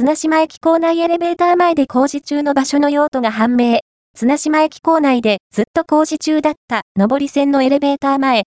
綱島駅構内エレベーター前で工事中の場所の用途が判明。綱島駅構内でずっと工事中だった上り線のエレベーター前、